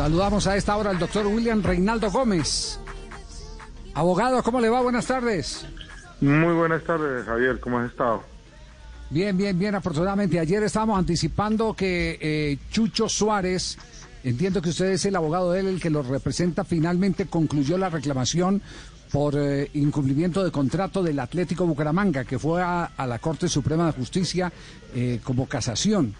Saludamos a esta hora al doctor William Reinaldo Gómez. Abogado, ¿cómo le va? Buenas tardes. Muy buenas tardes, Javier. ¿Cómo has estado? Bien, bien, bien, afortunadamente. Ayer estábamos anticipando que eh, Chucho Suárez, entiendo que usted es el abogado de él, el que lo representa, finalmente concluyó la reclamación por eh, incumplimiento de contrato del Atlético Bucaramanga, que fue a, la Corte Suprema de Justicia eh, como casación.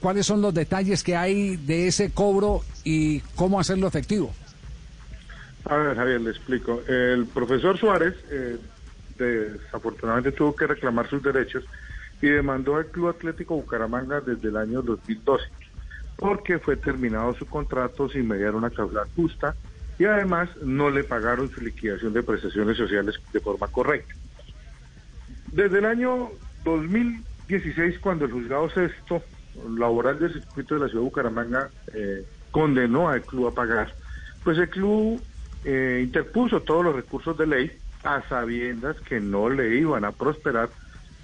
¿Cuáles son los detalles que hay de ese cobro y cómo hacerlo efectivo? A ver, Javier, le explico. El profesor Suárez desafortunadamente tuvo que reclamar sus derechos y demandó al Club Atlético Bucaramanga desde el año 2012 porque fue terminado su contrato sin mediar una causa justa y además no le pagaron su liquidación de prestaciones sociales de forma correcta. Desde el año 2016, cuando el juzgado sexto laboral del circuito de la ciudad de Bucaramanga eh, condenó al club a pagar, pues el club eh, interpuso todos los recursos de ley a sabiendas que no le iban a prosperar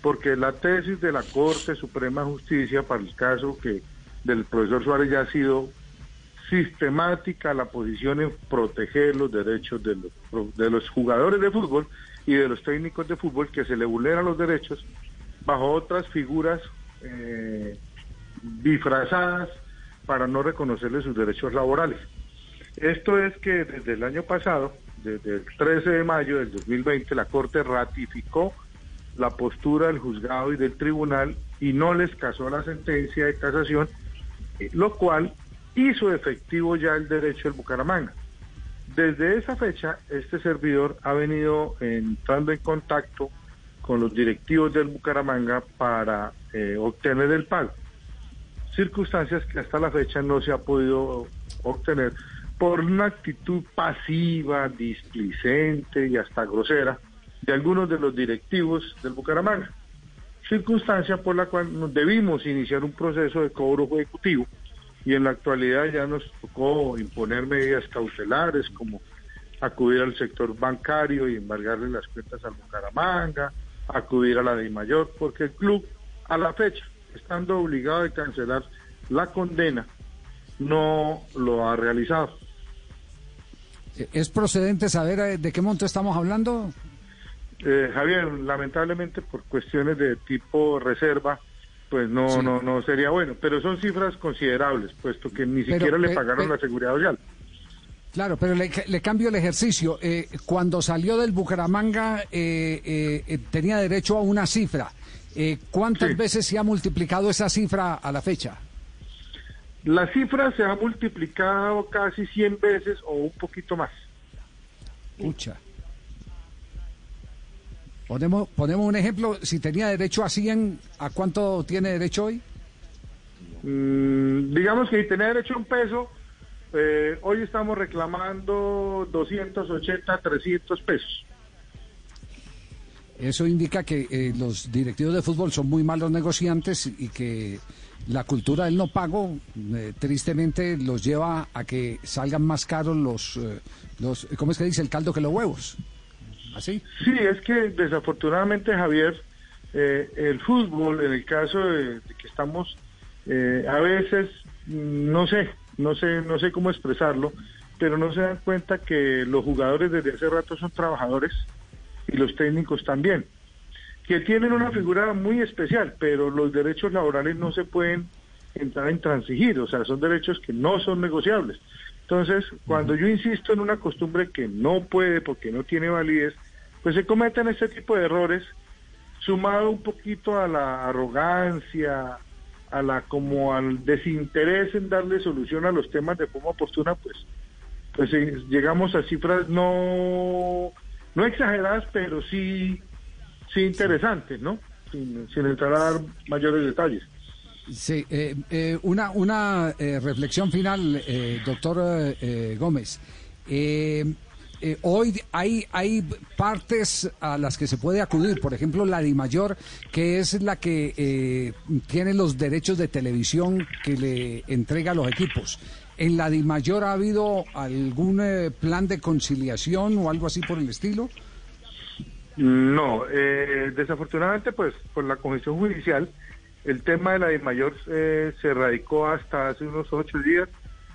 porque la tesis de la Corte Suprema de Justicia para el caso que del profesor Suárez ya ha sido sistemática la posición en proteger los derechos de los, de los jugadores de fútbol y de los técnicos de fútbol que se le vulneran los derechos bajo otras figuras eh, disfrazadas para no reconocerle sus derechos laborales. Esto es que desde el año pasado desde el 13 de mayo del 2020, la Corte ratificó la postura del juzgado y del tribunal y no les casó la sentencia de casación, eh, lo cual hizo efectivo ya el derecho del Bucaramanga. Desde esa fecha, este servidor ha venido entrando en contacto con los directivos del Bucaramanga para eh, obtener el pago. Circunstancias que hasta la fecha no se ha podido obtener por una actitud pasiva, displicente y hasta grosera de algunos de los directivos del Bucaramanga, circunstancia por la cual nos debimos iniciar un proceso de cobro ejecutivo y en la actualidad ya nos tocó imponer medidas cautelares como acudir al sector bancario y embargarle las cuentas al Bucaramanga, acudir a la de mayor, porque el club a la fecha, estando obligado a cancelar la condena, no lo ha realizado. ¿Es procedente saber eh, de qué monto estamos hablando? Eh, Javier, lamentablemente por cuestiones de tipo reserva, pues no, no, no sería bueno, pero son cifras considerables, puesto que ni siquiera le pagaron la seguridad social. Claro, pero le, cambio el ejercicio. Eh, cuando salió del Bucaramanga tenía derecho a una cifra. ¿Cuántas veces se ha multiplicado esa cifra a la fecha? La cifra se ha multiplicado casi 100 veces o un poquito más. Pucha. Ponemos, ponemos un ejemplo, si tenía derecho a 100, ¿a cuánto tiene derecho hoy? Mm, digamos que si tenía derecho a un peso, eh, hoy estamos reclamando 280, 300 pesos. Eso indica que eh, los directivos de fútbol son muy malos negociantes y que la cultura del no pago eh, tristemente los lleva a que salgan más caros los, eh, los, ¿cómo es que dice? El caldo que los huevos. ¿Así? Sí, es que desafortunadamente, Javier, el fútbol, en el caso de, que estamos, a veces, no sé, no sé, no sé cómo expresarlo, pero no se dan cuenta que los jugadores desde hace rato son trabajadores y los técnicos también que tienen una figura muy especial, pero los derechos laborales no se pueden entrar en transigir, o sea, son derechos que no son negociables. Entonces, cuando yo insisto en una costumbre que no puede porque no tiene validez, pues se cometen este tipo de errores, sumado un poquito a la arrogancia, a la como al desinterés en darle solución a los temas de forma oportuna, pues, pues eh, llegamos a cifras no, no exageradas, pero sí sí interesante, ¿no? Sin, entrar a dar mayores detalles. Sí, eh, eh, una, una eh, reflexión final, doctor Gómez. Hoy hay, hay partes a las que se puede acudir, por ejemplo, la DIMAYOR, que es la que tiene los derechos de televisión que le entrega a los equipos. ¿En la DIMAYOR ha habido algún plan de conciliación o algo así por el estilo? No, eh, desafortunadamente, pues por la Comisión Judicial, el tema de la de mayor eh, se radicó hasta hace unos ocho días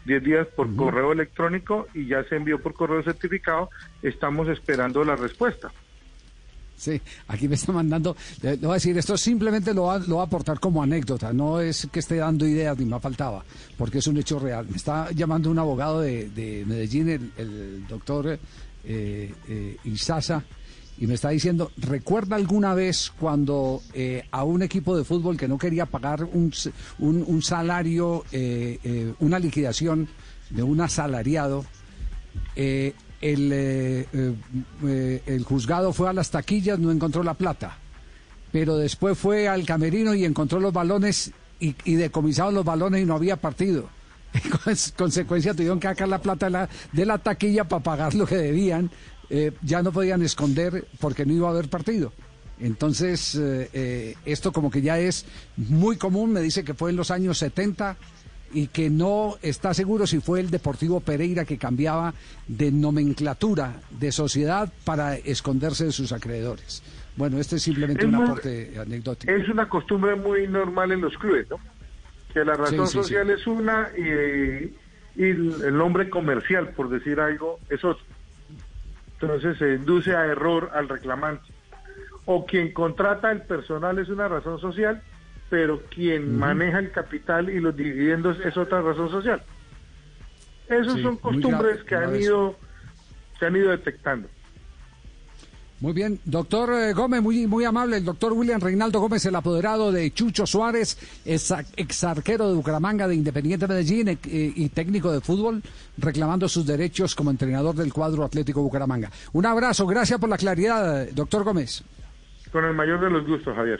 10 días por correo electrónico y ya se envió por correo certificado. Estamos esperando la respuesta. Sí, aquí me está mandando, le, voy a decir, esto simplemente lo va, lo va a aportar como anécdota, no es que esté dando ideas ni me faltaba, porque es un hecho real. Me está llamando un abogado de, de Medellín, el, el doctor eh, eh, y me está diciendo, ¿recuerda alguna vez cuando eh, a un equipo de fútbol que no quería pagar un, un, salario, eh, eh, una liquidación de un asalariado, el, juzgado fue a las taquillas, no encontró la plata, pero después fue al camerino y encontró los balones y, y decomisaron los balones y no había partido. En consecuencia tuvieron que sacar la plata de la, de la taquilla para pagar lo que debían, eh, ya no podían esconder porque no iba a haber partido. Entonces, eh, eh, esto como que ya es muy común, me dice que fue en los años 70 y que no está seguro si fue el Deportivo Pereira que cambiaba de nomenclatura de sociedad para esconderse de sus acreedores. Bueno, este es simplemente Es un muy- aporte anecdótico. Es una costumbre muy normal en los clubes, ¿no? Que la razón Sí, sí, social sí. es una y, el nombre comercial, por decir algo, es otro. Entonces se induce a error al reclamante. O quien contrata el personal es una razón social, pero quien maneja el capital y los dividendos es otra razón social. Esas Sí, son costumbres grave, que han ido, se han ido detectando. Muy bien, doctor eh, Gómez, muy, muy amable. El doctor William Reinaldo Gómez, el apoderado de Chucho Suárez, ex, arquero de Bucaramanga de Independiente Medellín eh, y técnico de fútbol, reclamando sus derechos como entrenador del cuadro Atlético Bucaramanga. Un abrazo, gracias por la claridad, doctor Gómez. Con el mayor de los gustos, Javier.